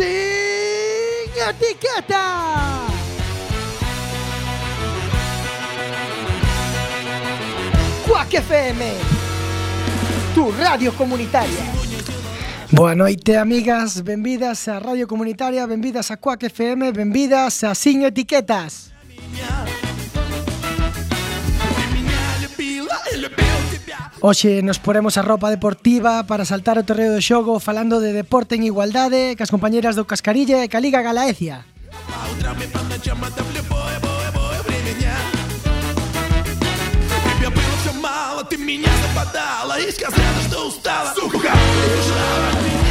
Sin etiqueta. Cuac FM, tu radio comunitaria. Boa noite, amigas, benvidas á Radio Comunitaria, benvidas a Cuac FM, benvidas a Sin Etiquetas. Hoxe nos poremos a roupa deportiva para saltar o terreo de xogo falando de deporte en igualdade cas compañeras do Cascarilla e ca Liga Galaecia. мало Ты меня западала и сказала, что устала Сука, убежала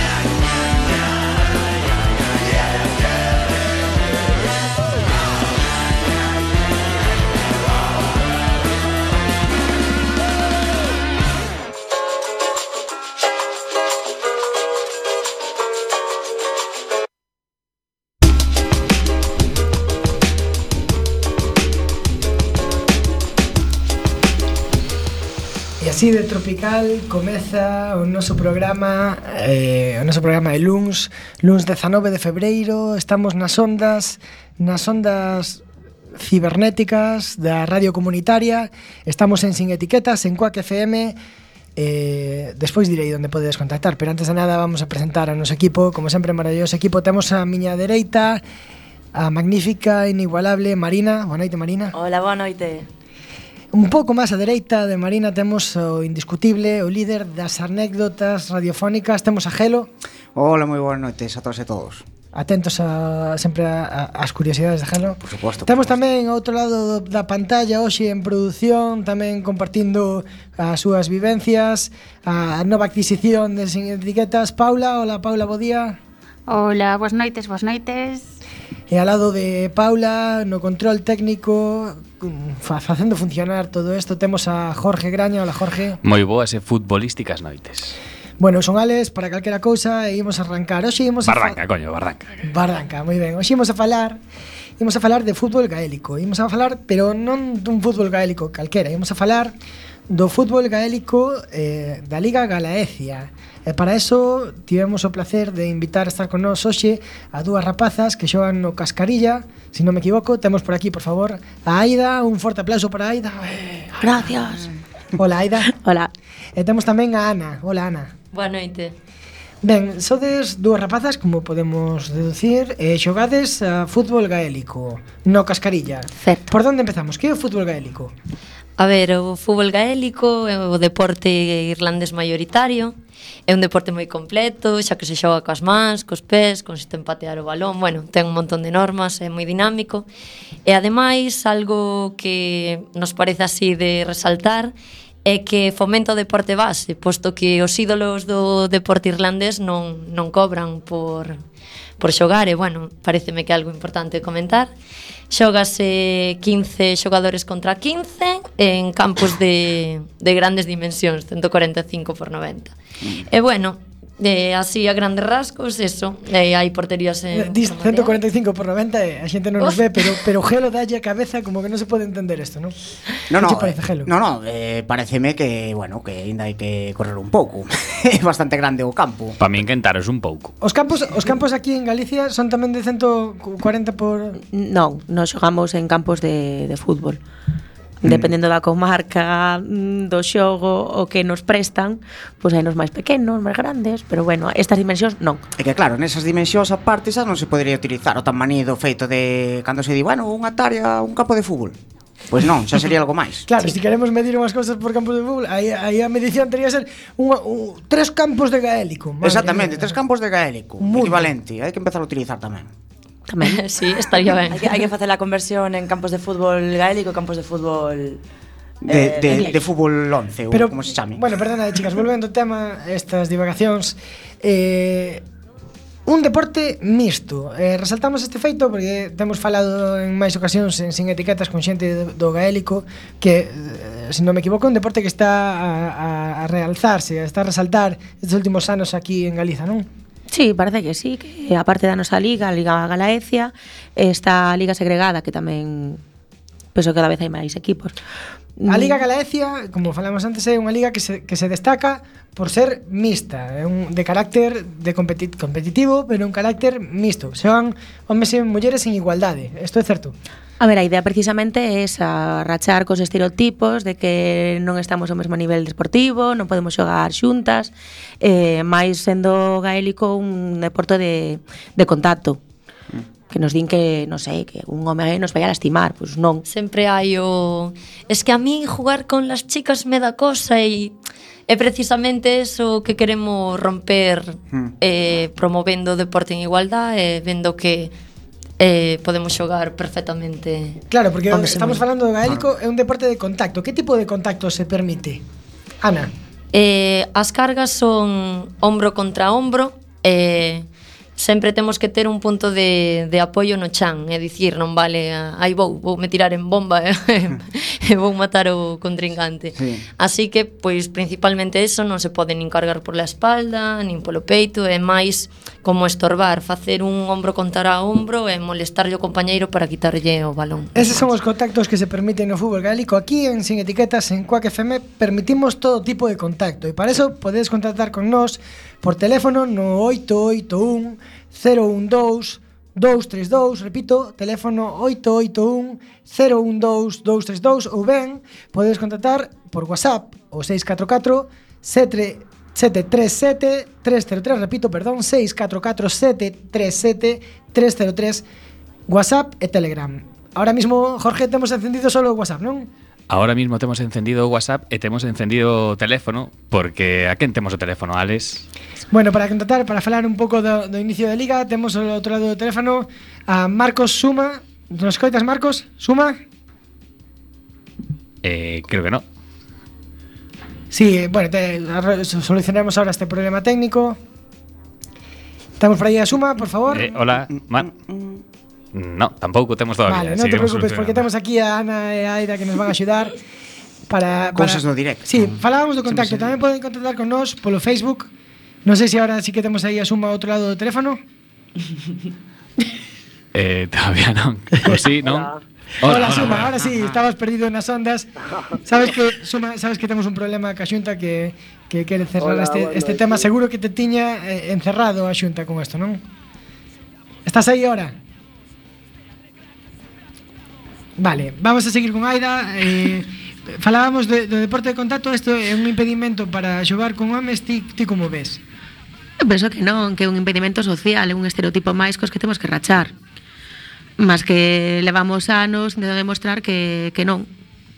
Así de tropical comeza o noso programa eh, o noso programa de Luns Luns 19 de febreiro Estamos nas ondas Nas ondas cibernéticas da radio comunitaria Estamos en Sin Etiquetas, en Cuac FM Eh, despois direi onde podedes contactar Pero antes de nada vamos a presentar a noso equipo Como sempre, maravilloso equipo Temos a miña dereita A magnífica, inigualable Marina. Boa noite, Marina. Hola, boa noite. Un pouco máis á dereita de Marina temos o indiscutible, o líder das anécdotas radiofónicas, temos a Gelo. Hola, moi boas noites a todos e todos. Atentos a, sempre ás curiosidades de Gelo. Por suposto. Temos por tamén ao outro lado da pantalla hoxe en produción, tamén compartindo as súas vivencias, a nova adquisición de Sin Etiquetas, Paula. Hola, Paula, bo día. Hola, boas noites, boas noites. E ao lado de Paula, no control técnico, mm, facendo funcionar todo isto, temos a Jorge Graña. Hola, Jorge. Moi boas e futbolísticas noites. Bueno, son ales para calquera cousa e imos arrancar. Hoxe imos a Barranca, coño, Barranca. Barranca, moi ben. Hoxe imos a falar Imos a falar de fútbol gaélico. Imos a falar, pero non dun fútbol gaélico calquera. Imos a falar do fútbol gaélico eh, da Liga Galaecia E para eso tivemos o placer de invitar a estar con nós hoxe a dúas rapazas que xogan no Cascarilla, se si non me equivoco, temos por aquí, por favor, a Aida, un forte aplauso para Aida. Gracias. Hola Aida. Hola. E temos tamén a Ana. Hola Ana. Boa noite. Ben, sodes dúas rapazas, como podemos deducir, e xogades a fútbol gaélico no Cascarilla. Certo. Por onde empezamos? Que é o fútbol gaélico? A ver, o fútbol gaélico é o deporte irlandés maioritario É un deporte moi completo, xa que se xoga coas mans, cos pés, consiste en patear o balón, bueno, ten un montón de normas, é moi dinámico. E ademais, algo que nos parece así de resaltar é que fomenta o deporte base, posto que os ídolos do deporte irlandés non, non cobran por por xogar e, bueno, pareceme que é algo importante comentar. Xógase 15 xogadores contra 15 en campos de, de grandes dimensións, 145 por 90. E, bueno, De así a grandes rasgos, eso. Eh, de, hai porterías en Dis 145 por 90 e eh, a xente non nos ve, pero pero Gelo dalle a cabeza como que non se pode entender isto, non? No, no, no, parece, Gelo? no, no eh, pareceme que, bueno, que ainda hai que correr un pouco. É bastante grande o campo. Para min quentaros un pouco. Os campos os campos aquí en Galicia son tamén de 140 por Non, non xogamos en campos de, de fútbol. Mm. Dependendo da comarca mm, do xogo o que nos prestan, pois hai nos máis pequenos, máis grandes, pero bueno, estas dimensións non. É que claro, nesas dimensións aparte xa non se podería utilizar o tamaño do feito de cando se di, bueno, unha hectárea, un campo de fútbol. Pois non, xa sería algo máis. Claro, se sí. si queremos medir unhas cousas por campos de fútbol, aí, aí a medición teria ser unha, un, tres campos de gaélico. Exactamente, mía. tres campos de gaélico, equivalente. Hai que empezar a utilizar tamén. Tamén. sí, estaría ben. hai, que, hai que facer a conversión en campos de fútbol gaélico, campos de fútbol de, eh, de, de fútbol 11 Pero, ou como se chame. Bueno, perdona, chicas, volvendo ao tema estas divagacións eh, un deporte mixto. Eh, resaltamos este feito porque temos falado en máis ocasións en sin etiquetas con xente do gaélico que, eh, se non me equivoco, é un deporte que está a, a, a realzarse, a está a resaltar estes últimos anos aquí en Galiza, non? Sí, parece que sí, que a parte da nosa liga, a Liga Galaecia, está a Liga Segregada, que tamén penso que cada vez hai máis equipos. A Liga Galaecia, como falamos antes, é unha liga que se, que se destaca por ser mixta, é un de carácter de competi competitivo, pero un carácter mixto. Xogan homes e mulleres en igualdade, isto é certo? A ver, a idea precisamente é esa, rachar cos estereotipos de que non estamos ao mesmo nivel deportivo, non podemos xogar xuntas, eh, máis sendo gaélico un deporte de, de contacto, que nos din que, non sei, que un home nos vai a lastimar, pois non. Sempre hai o... Es que a mí jugar con las chicas me da cosa e é precisamente eso que queremos romper hmm. eh, promovendo o deporte en igualdad e eh, vendo que eh, podemos xogar perfectamente. Claro, porque estamos muy... falando do gaélico, ah. é un deporte de contacto. Que tipo de contacto se permite? Ana. Eh, as cargas son ombro contra ombro, eh, sempre temos que ter un punto de, de apoio no chan, é dicir, non vale, aí vou, vou me tirar en bomba e, e vou matar o contrincante. Sí. Así que, pois, principalmente eso non se pode nin cargar pola espalda, nin polo peito, é máis como estorbar, facer un ombro contra ombro e molestarlle o compañeiro para quitarlle o balón. Eses son os contactos que se permiten no fútbol gaélico. Aquí en Sin Etiquetas, en Quack FM, permitimos todo tipo de contacto e para eso podedes contactar con nós por teléfono no 881 012 232, repito, teléfono 881 012 232 ou ben podedes contactar por WhatsApp o 644 737 303, repito, perdón, 644 737 303 WhatsApp e Telegram. Ahora mismo, Jorge, temos encendido solo o WhatsApp, non? Ahora mismo temos encendido o WhatsApp e temos encendido o teléfono porque a quen temos o teléfono, Alex? Bueno, para contactar, para falar un pouco do, do inicio da liga, temos ao outro lado do teléfono a Marcos Suma. Nos coitas, Marcos? Suma? Eh, creo que no. Sí, bueno, te, solucionamos ahora este problema técnico. Estamos por aí a Suma, por favor. Eh, hola, Mar. No, tampouco temos todavía. Vale, non te preocupes, porque temos aquí a Ana e a Aida que nos van a axudar. Para, para... Cousas no directo. Sí, falábamos do contacto. Tamén poden contactar con nós polo Facebook. Non sei se agora sí que temos aí a suma ao outro lado do teléfono. eh, todavía non. Pois sí, non? Hola, hola, hola Suma, hola. ahora sí, estabas perdido nas ondas. Sabes que Suma, sabes que temos un problema ca Xunta que que quere cerrar hola, este bueno, este tema, seguro que te tiña eh, encerrado a Xunta con isto, non? Estás aí ahora? Vale, vamos a seguir con Aida. Eh, falábamos de, do deporte de contacto, isto é un impedimento para xogar con homes, ti, ti como ves? Eu penso que non, que é un impedimento social, é un estereotipo máis cos que temos que rachar. Mas que levamos anos de demostrar que, que non,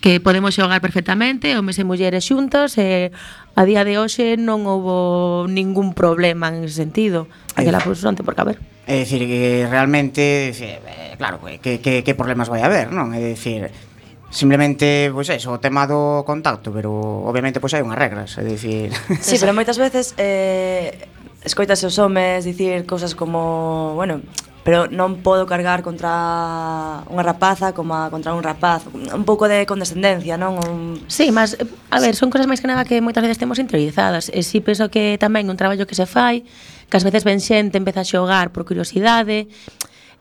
que podemos xogar perfectamente, homes e mulleres xuntos, e a día de hoxe non houbo ningún problema en ese sentido. Aquela pues, non ten por que. É dicir, que realmente, eh, claro, que, que, que problemas vai haber, non? É dicir, Simplemente, pois pues, é, o tema do contacto, pero obviamente pois pues, hai unhas regras, é dicir. Sí, pero moitas veces eh escoitas os homes dicir cousas como, bueno, pero non podo cargar contra unha rapaza como a contra un rapaz, un pouco de condescendencia, non? Un... Sí, mas a ver, son cousas máis que nada que moitas veces temos interiorizadas, e si penso que tamén un traballo que se fai que ás veces ven xente, empeza a xogar por curiosidade,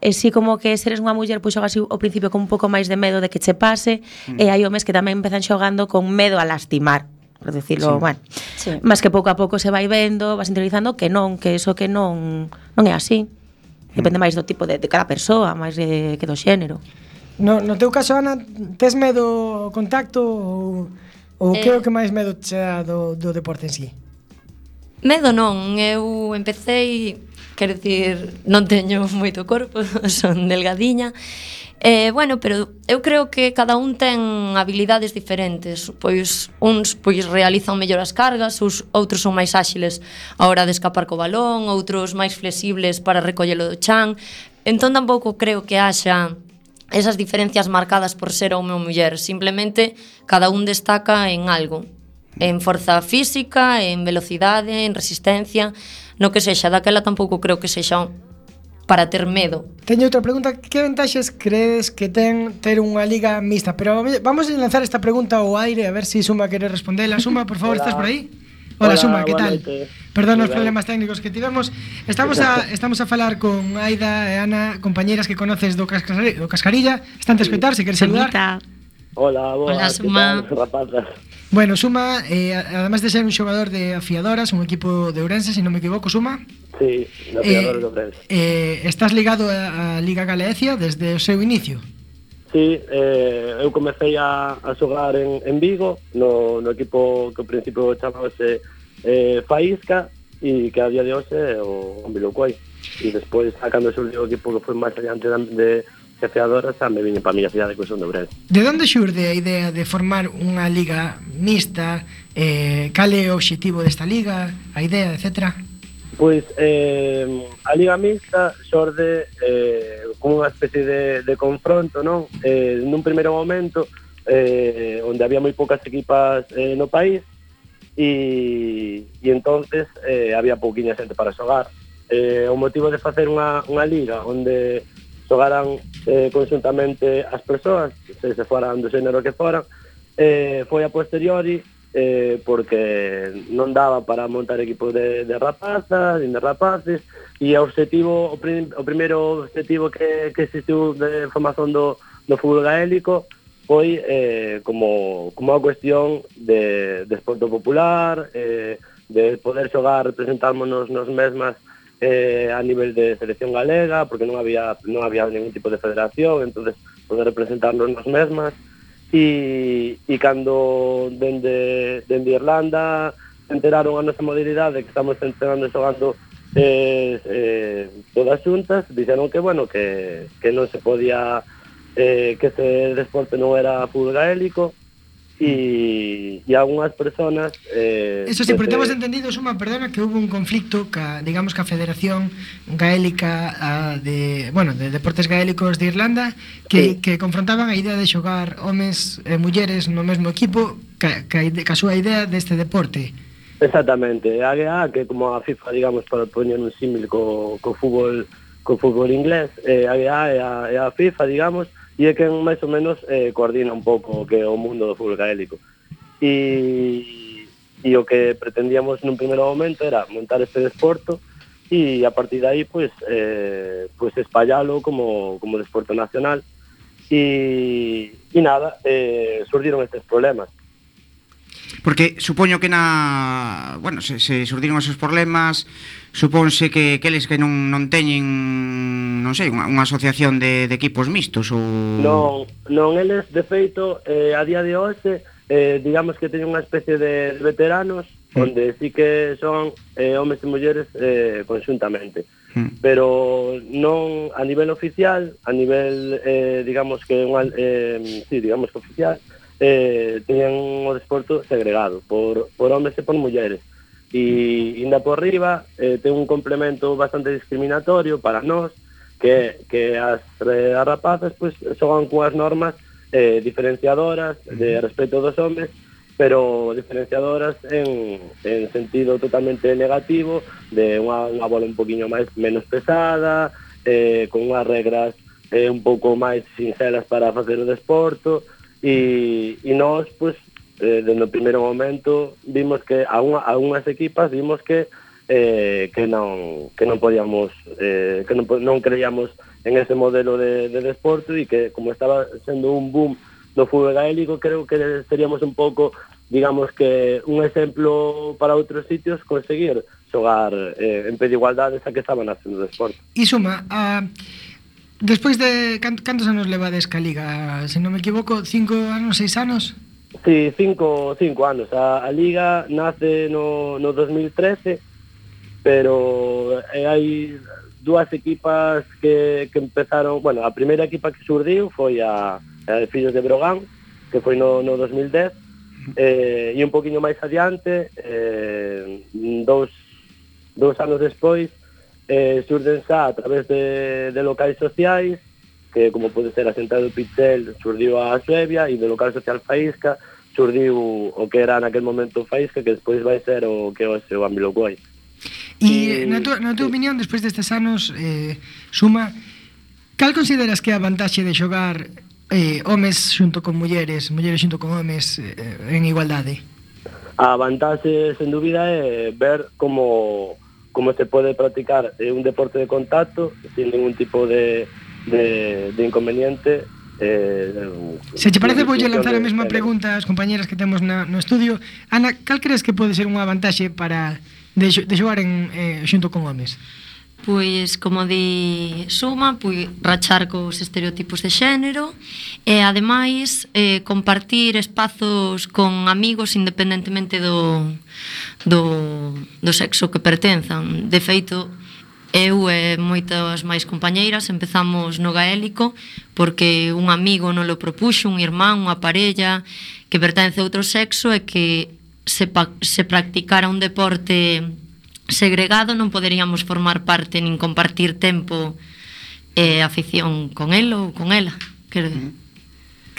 e si como que seres unha muller pois xogas ao principio con un pouco máis de medo de que che pase, mm. e hai homes que tamén empezan xogando con medo a lastimar por decirlo, sí. bueno, sí. mas que pouco a pouco se vai vendo, vas interiorizando que non, que eso que non non é así. Mm. Depende máis do tipo de, de cada persoa, máis de, que do xénero. No, no teu caso, Ana, tes medo ao contacto ou, ou eh, que é o que máis medo che dá do, do deporte en sí? Medo non, eu empecé, quero dicir, non teño moito corpo, son delgadiña. Eh, bueno, pero eu creo que cada un ten habilidades diferentes, pois uns pois realizan mellor as cargas, os outros son máis áxiles a hora de escapar co balón, outros máis flexibles para recollelo do chan. Entón tampouco creo que haxa esas diferencias marcadas por ser home ou muller, simplemente cada un destaca en algo en forza física, en velocidade, en resistencia, no que sexa. Daquela tampouco creo que sexa para ter medo. Teño outra pregunta, que ventaxes credes que ten ter unha liga mixta? Pero vamos a lanzar esta pregunta ao aire a ver se si Suma quere respondela. Suma, por favor, Hola. estás por aí? Hola, Hola Suma, que tal? Noite. Perdón os problemas técnicos que tivemos. Estamos a estamos a falar con Aida e Ana, compañeiras que conoces do, cascarilla, do Cascarilla. Están a escoitar, se queres saludar. Hola, boa, Hola, Suma. Tal, rapazas? Bueno, Suma, eh, además de ser un xogador de afiadoras, un equipo de Ourense, se si non me equivoco, Suma? Sí, de afiadores eh, de Ourense. Eh, estás ligado á Liga Galecia desde o seu inicio? Sí, eh, eu comecei a, a xogar en, en Vigo, no, no equipo que ao principio chamabase eh, Faísca, e que a día de hoxe é o Ambilocuai. E despois, sacando o equipo que foi máis adiante de, de xefeadora xa me viñen para a miña cidade que son de Ourense. De onde xurde a idea de formar unha liga mixta? Eh, cal é o obxectivo desta liga? A idea, etcétera? Pois eh, a Liga Mixta xorde eh, como unha especie de, de confronto, non? Eh, nun primeiro momento, eh, onde había moi poucas equipas eh, no país, e, e entonces eh, había pouquiña xente para xogar. Eh, o motivo de facer unha, unha liga onde xogaran eh, conjuntamente as persoas, se, se foran do xénero que foran, eh, foi a posteriori eh, porque non daba para montar equipos de, de rapazas, de rapaces, e o objetivo, o, prim, o primeiro objetivo que, que existiu de formación do, do fútbol gaélico foi eh, como, como a cuestión de, de esporto popular, eh, de poder xogar, representarmonos nos mesmas eh, a nivel de selección galega, porque non había non había ningún tipo de federación, entonces poder representarnos nos mesmas. E, e cando dende, dende Irlanda enteraron a nosa modalidade que estamos entrenando e xogando eh, eh, todas xuntas, dixeron que, bueno, que, que non se podía eh, que este deporte non era fútbol gaélico e, e algunhas personas... Eh, Eso sí, desde... porque temos entendido, Suma, perdona, que houve un conflicto, ca, digamos, ca Federación Gaélica a, de, bueno, de Deportes Gaélicos de Irlanda, que, sí. que confrontaban a idea de xogar homes e mulleres no mesmo equipo ca, ca, ca súa idea deste deporte. Exactamente, a que como a FIFA, digamos, para poñer un símil co, co fútbol co fútbol inglés, eh, a, a, a FIFA, digamos, e é quen máis ou menos eh, coordina un pouco o que é o mundo do fútbol gaélico. E, e o que pretendíamos nun primeiro momento era montar este desporto e a partir de aí pues, eh, pues espallalo como, como desporto nacional e, e nada, eh, surdiron estes problemas Porque supoño que na, bueno, se, se surdiron esos problemas, supónse que aqueles que non, non teñen, non sei, unha, unha asociación de, de equipos mixtos ou Non, non eles de feito eh, a día de hoxe eh, digamos que teñen unha especie de veteranos mm. onde sí que son eh, homes e mulleres eh, conjuntamente. Mm. Pero non a nivel oficial, a nivel eh, digamos que unha, eh, sí, digamos que oficial, eh, teñen o desporto segregado por, por homes e por mulleres e inda por riba eh, ten un complemento bastante discriminatorio para nós que, que as, eh, as rapazas pues, xogan coas normas eh, diferenciadoras de respecto dos homes pero diferenciadoras en, en sentido totalmente negativo de unha, unha bola un poquinho máis menos pesada eh, con unhas regras eh, un pouco máis sinceras para facer o desporto e, e nós, pues, eh, desde o primeiro momento, vimos que a, unha, a unhas equipas vimos que eh, que non que non podíamos eh, que non, non creíamos en ese modelo de, de desporto e que como estaba sendo un boom do fútbol gaélico creo que seríamos un pouco digamos que un exemplo para outros sitios conseguir xogar eh, en pé de igualdade esa que estaban facendo desporto. Isuma, a uh... Despois de cantos anos levades ca Liga? Se non me equivoco, cinco anos, seis anos? Sí, cinco, cinco anos. A, a Liga nace no, no 2013, pero eh, hai dúas equipas que, que empezaron... Bueno, a primeira equipa que surdiu foi a, a Fillos de Brogán, que foi no, no 2010, eh, e un poquinho máis adiante, eh, dous, dous anos despois, eh, surden xa a través de, de locais sociais, que como pode ser a Central do Pichel, surdiu a Suevia, e do local social Faísca, surdiu o que era naquel momento Faísca, que despois vai ser o que hoxe o Ambiloguai. E, e na tua, na tua sí. opinión, despois destes anos, eh, suma, cal consideras que é a vantaxe de xogar eh, homes xunto con mulleres, mulleres xunto con homes eh, en igualdade? A vantaxe, sen dúbida, é ver como como se pode practicar eh, un deporte de contacto sin ningún tipo de, de, de inconveniente Eh, se che parece, voulle lanzar a mesma pregunta ás compañeras que temos na, no estudio. Ana, cal crees que pode ser unha vantaxe para de, de xogar en, eh, xunto con homes? pois como di suma, pois rachar cos estereotipos de xénero e ademais eh, compartir espazos con amigos independentemente do do, do sexo que pertenzan. De feito, eu e moitas máis compañeiras empezamos no gaélico porque un amigo non lo propuxo, un irmán, unha parella que pertence a outro sexo e que se, pa, se practicara un deporte segregado non poderíamos formar parte nin compartir tempo e afición con el ou con ela. Quero... Mm-hmm.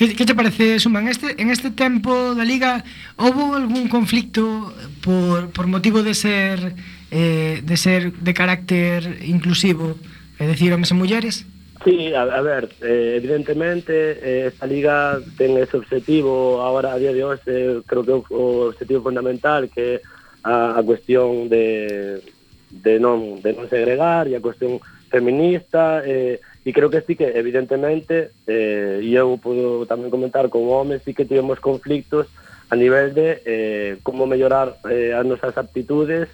Que, que te parece, Suman? Este, en este tempo da Liga houve algún conflicto por, por motivo de ser eh, de ser de carácter inclusivo, é dicir, homes e mulleres? Sí, a, a ver, eh, evidentemente eh, esta liga ten ese objetivo ahora a día de hoxe eh, creo que o, o objetivo fundamental que a, a cuestión de de non de non segregar e a cuestión feminista eh, E creo que sí que, evidentemente, eh, e eu podo tamén comentar como homes, sí que tivemos conflictos a nivel de eh, como mellorar eh, as nosas aptitudes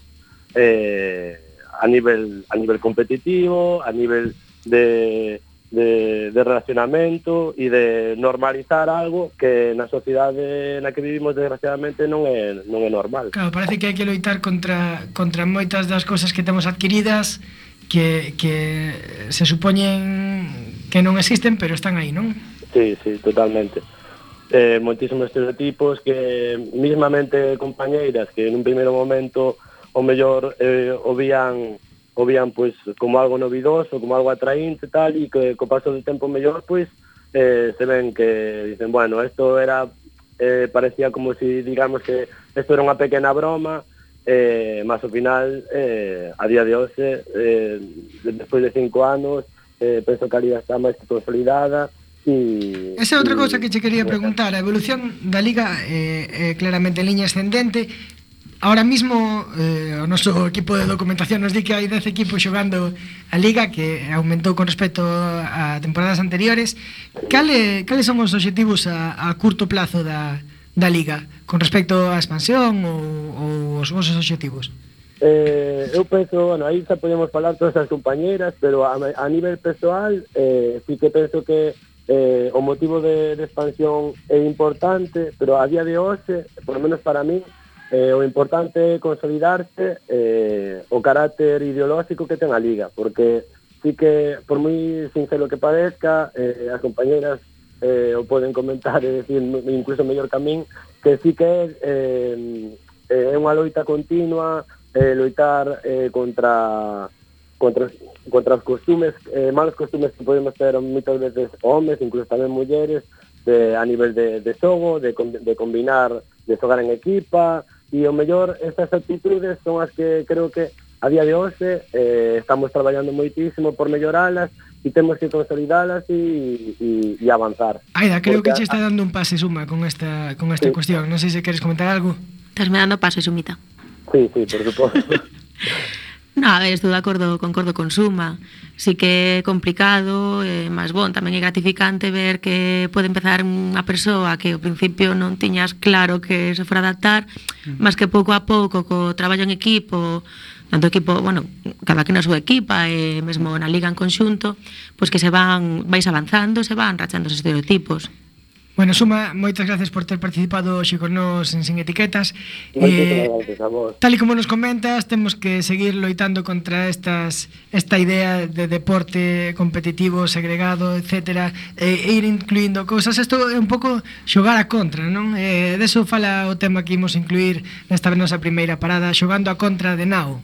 eh, a nivel a nivel competitivo, a nivel de, de, de relacionamento e de normalizar algo que na sociedade na que vivimos desgraciadamente non é non é normal. Claro, parece que hai que loitar contra contra moitas das cousas que temos adquiridas que, que se supoñen que non existen, pero están aí, non? Sí, sí, totalmente. Eh, moitísimos estereotipos que mismamente compañeiras que en un primeiro momento o mellor eh, o vían o vían pois como algo novidoso, como algo atraínte tal e que co paso do tempo mellor pois eh, se ven que dicen, bueno, esto era eh, parecía como si digamos que esto era unha pequena broma eh, mas ao final, eh, a día de hoxe, eh, despois de cinco anos, eh, penso que a Liga está máis consolidada, E, Esa é outra cousa que che quería preguntar A evolución da Liga é, eh, é claramente en liña ascendente Ahora mismo eh, o noso equipo de documentación nos di que hai 10 equipos xogando a Liga que aumentou con respecto a temporadas anteriores. Cale, cales son os obxectivos a, a curto plazo da, da Liga con respecto á expansión ou, ou os vosos objetivos? Eh, eu penso, bueno, aí xa podemos falar todas as compañeras, pero a, a nivel persoal, eh, sí que penso que eh, o motivo de, de expansión é importante, pero a día de hoxe, por lo menos para mí, eh, o importante é consolidarse eh, o carácter ideolóxico que ten a Liga, porque sí que, por moi sincero que parezca, eh, as compañeras eh, o poden comentar, é dicir, incluso mellor que a min, que sí que é, eh, eh é unha loita continua, eh, loitar eh, contra contra contra os costumes, eh, malos costumes que podemos ter moitas veces homes, incluso tamén mulleres, de, a nivel de, de xogo, de, de combinar, de xogar en equipa, e o mellor estas actitudes son as que creo que a día de hoxe eh, estamos traballando moitísimo por melloralas e temos que consolidalas e, e, e avanzar. Aida, creo Porque... que che está dando un pase suma con esta con esta sí. cuestión. Non sei se queres comentar algo. Estás me dando pase sumita. Sí, sí, por suposto. No, a ver, estou de acordo, concordo con Suma. Sí que é complicado, eh, mas bon, tamén é gratificante ver que pode empezar unha persoa que ao principio non tiñas claro que se fora adaptar, mm. mas que pouco a pouco co traballo en equipo, tanto equipo, bueno, cada que na súa equipa e mesmo na liga en conxunto, pois que se van vais avanzando, se van rachando os estereotipos. Bueno, Suma, moitas gracias por ter participado hoxe con nos en Sin Etiquetas. Moitas eh, gracias a vos. Tal e como nos comentas, temos que seguir loitando contra estas esta idea de deporte competitivo, segregado, etc. E, e ir incluindo cousas. Isto é un pouco xogar a contra, non? Eh, deso fala o tema que imos incluir nesta nosa primeira parada, xogando a contra de Nao.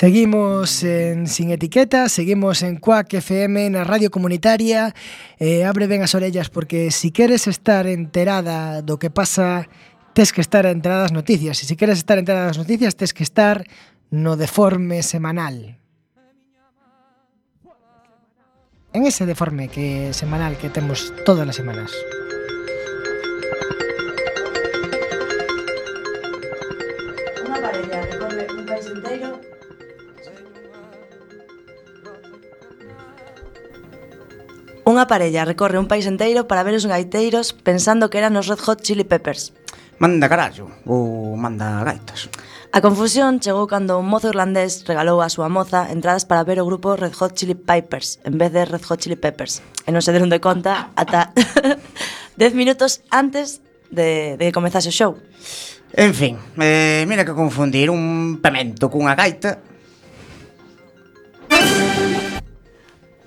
Seguimos en Sin Etiqueta, seguimos en Cuac FM, na radio comunitaria. Eh, abre ben as orellas porque si queres estar enterada do que pasa, tes que estar enterada das noticias. E si queres estar enterada das noticias, tes que estar no deforme semanal. En ese deforme que semanal que temos todas as semanas. Unha parella recorre un país enteiro para ver os gaiteiros pensando que eran os Red Hot Chili Peppers. Manda carallo, ou manda gaitas. A confusión chegou cando un mozo irlandés regalou á súa moza entradas para ver o grupo Red Hot Chili Peppers en vez de Red Hot Chili Peppers. E non se deron de conta ata 10 minutos antes de, de que comezase o show. En fin, eh, mira que confundir un pemento cunha gaita.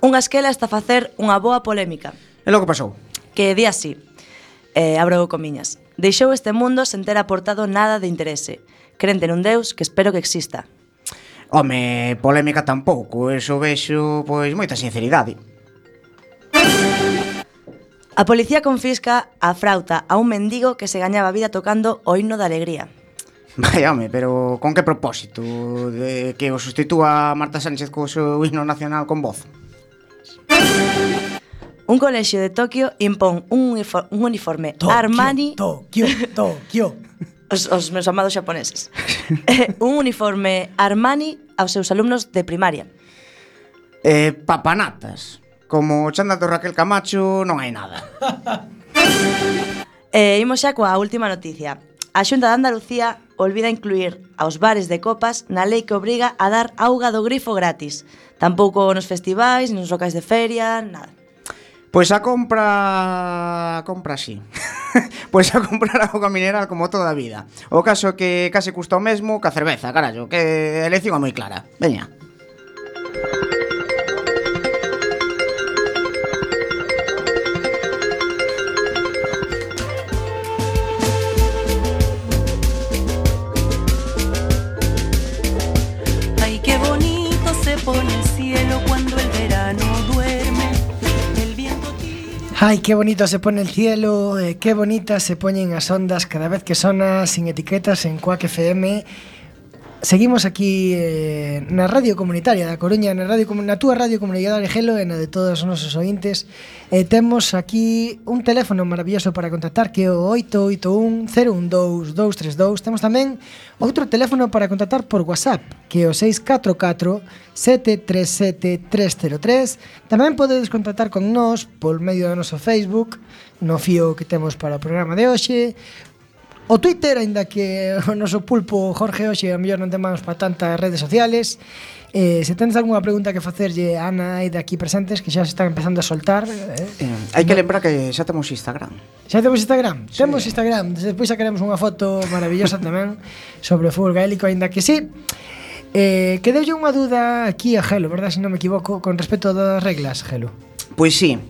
Unha esquela está a facer unha boa polémica. E logo pasou? Que di así, eh, abro comiñas, deixou este mundo sen ter aportado nada de interese, crente nun Deus que espero que exista. Home, polémica tampouco, eso vexo, pois, moita sinceridade. A policía confisca a frauta a un mendigo que se gañaba a vida tocando o himno da alegría. Vai, home, pero con que propósito? De que o sustitúa Marta Sánchez co seu himno nacional con voz? Un colexio de Tokio impón un, uniforme, un uniforme Tokio, Armani... Tokio, Tokio. Os, os meus amados xaponeses. Eh, un uniforme Armani aos seus alumnos de primaria. Eh, papanatas. Como o do Raquel Camacho non hai nada. E eh, imos xa coa última noticia. A Xunta de Andalucía olvida incluir aos bares de copas na lei que obriga a dar auga do grifo gratis. Tampouco nos festivais, nos locais de feria, nada. Pois a compra... A compra sí. pois a comprar auga mineral como toda a vida. O caso que case custa o mesmo que a cerveza, carallo, que a elección é moi clara. Veña. Ai, que bonito se pone el cielo, eh, que bonitas se poñen as ondas cada vez que sona, sin etiquetas en Coac FM Seguimos aquí eh, na Radio Comunitaria da Coruña, na, radio, na túa Radio comunitaria de Argelo e na de todos os nosos ointes. E eh, temos aquí un teléfono maravilloso para contactar que é o 881-012-232. Temos tamén outro teléfono para contactar por WhatsApp que é o 644-737-303. Tamén podedes contactar con nós por medio do noso Facebook, no fío que temos para o programa de hoxe, O Twitter, aínda que o noso pulpo Jorge hoxe a mellor non temamos para tantas redes sociales, Eh, se tendes algunha pregunta que facerlle a Ana e de aquí presentes que xa se están empezando a soltar, eh, eh hai que lembrar que xa temos Instagram. Xa temos Instagram. Sí. Temos Instagram. Despois sacaremos unha foto maravillosa tamén sobre o fútbol gaélico, aínda que sí. Eh, que deulle unha duda aquí a Gelo, verdad, se si non me equivoco, con respecto das reglas, Gelo. Pois sí.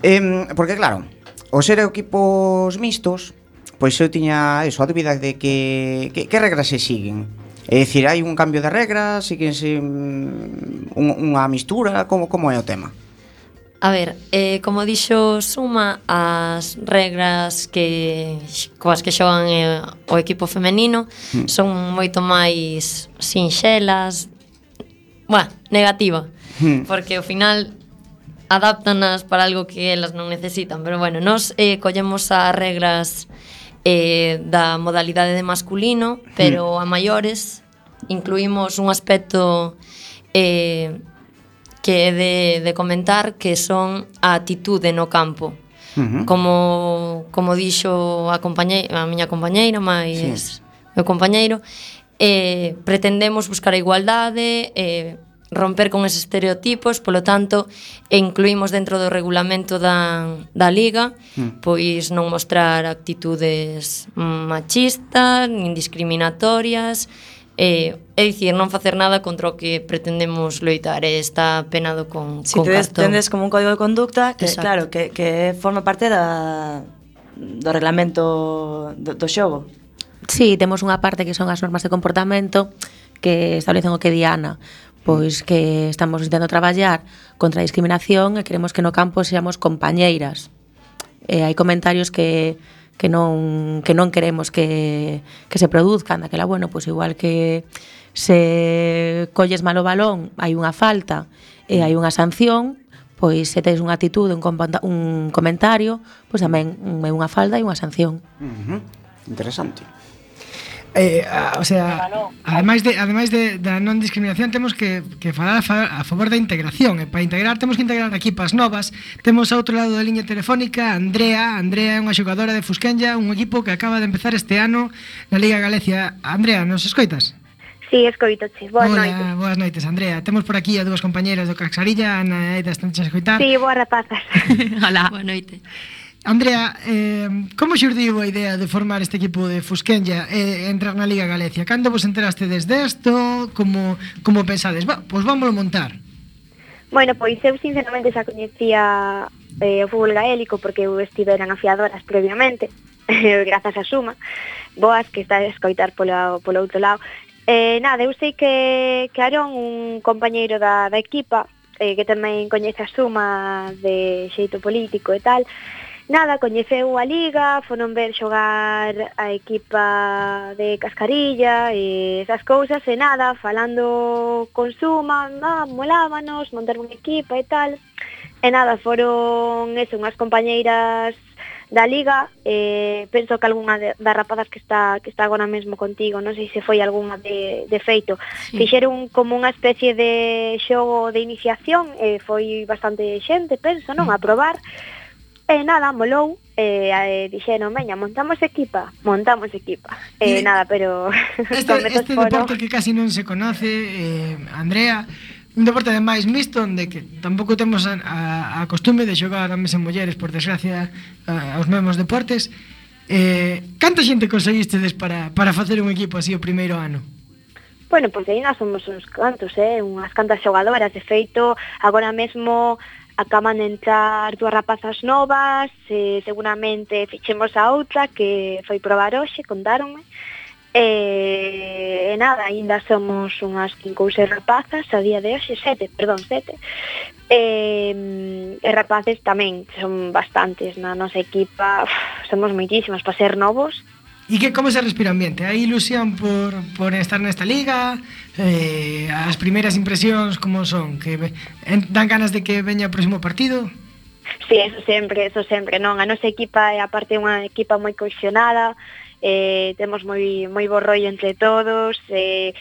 Eh, porque claro, os ser equipos mixtos pois eu tiña eso, a dúbida de que, que, que regras se siguen. É dicir, hai un cambio de regras, seguinse mm, un, unha mistura, como, como é o tema? A ver, eh, como dixo Suma, as regras que coas que xogan eh, o equipo femenino mm. son moito máis sinxelas, bueno, negativa, mm. porque ao final adaptanas para algo que elas non necesitan, pero bueno, nos eh, collemos as regras eh, da modalidade de masculino, hmm. pero a maiores incluímos un aspecto eh, que é de, de comentar que son a atitude no campo. Uh -huh. Como como dixo a compañeira, a miña compañeira, máis sí. meu compañeiro, eh, pretendemos buscar a igualdade, eh, romper con esos estereotipos, polo tanto, e incluímos dentro do regulamento da, da liga, mm. pois non mostrar actitudes machistas, nin discriminatorias, e, é dicir, non facer nada contra o que pretendemos loitar, e está penado con, si con tedes, cartón. tendes como un código de conducta, que Exacto. claro, que, que forma parte da, do reglamento do, do xogo. Sí, temos unha parte que son as normas de comportamento que establecen o que Diana pois que estamos intentando traballar contra a discriminación e queremos que no campo seamos compañeiras. E hai comentarios que que non que non queremos que que se produzcan, daquela bueno, pois igual que se colles malo balón, hai unha falta e hai unha sanción, pois se tes unha actitude, un, un comentario, pois tamén é unha falta e unha sanción. Uh -huh. Interesante. Eh, a, o sea, ademais de ademais de da non discriminación temos que que falar a, a favor da integración, e para integrar temos que integrar equipas novas. Temos ao outro lado da liña telefónica Andrea, Andrea é unha xogadora de Fusquenlla, un equipo que acaba de empezar este ano na Liga Galicia. Andrea, nos escoitas? Sí, escoitoche. Boas Hola, noites. boas noites, Andrea. Temos por aquí a dúas compañeiras do Caxarilla, Ana e Aida, tanto a escoitar. Sí, boas rapazas. Hola. Boa noite. Andrea, eh, como xurdiu a idea de formar este equipo de Fusquenlla e eh, entrar na Liga Galicia? Cando vos enteraste desde isto? Como, como pensades? Va, pois vámoslo montar. Bueno, pois eu sinceramente xa coñecía eh, o fútbol gaélico porque eu estivera en afiadoras previamente, grazas a Suma, boas que está a escoitar polo, polo outro lado. Eh, nada, eu sei que, que Arón, un compañeiro da, da equipa, eh, que tamén coñece a Suma de xeito político e tal, Nada, coñeceu a Liga, foron ver xogar a equipa de Cascarilla e esas cousas e nada, falando con Suma, ah, molábanos, montar un equipa e tal. E nada, foron eso, unhas compañeiras da liga, eh, penso que algunha de, das rapazas que está que está agora mesmo contigo, non sei se foi algunha de, de feito, sí. fixeron como unha especie de xogo de iniciación, eh, foi bastante xente, penso, non, mm. a probar, E nada, molou, eh, e eh, dixeron, veña, montamos equipa, montamos equipa. E eh, nada, pero... Este, este deporte que casi non se conoce, eh, Andrea, un deporte ademais mixto onde que tampouco temos a, a, a costume de xogar homes e mulleres, por desgracia, a, aos mesmos deportes. Eh, canta xente conseguistedes para, para facer un equipo así o primeiro ano? Bueno, pois pues, somos uns cantos, eh? unhas cantas xogadoras, de feito, agora mesmo acaban de entrar dúas rapazas novas, eh, seguramente fichemos a outra que foi probar hoxe, contáronme. E, e nada, aínda somos unhas cinco ou seis rapazas a día de hoxe, sete, perdón, sete e, e rapaces tamén son bastantes na nosa equipa uf, somos moitísimos para ser novos E que como se respira o ambiente? Hai ilusión por, por estar nesta liga? eh, as primeiras impresións como son? Que dan ganas de que veña o próximo partido? Sí, eso sempre, eso sempre, non? A nosa equipa é aparte unha equipa moi cohesionada, eh, temos moi moi bo rollo entre todos, eh,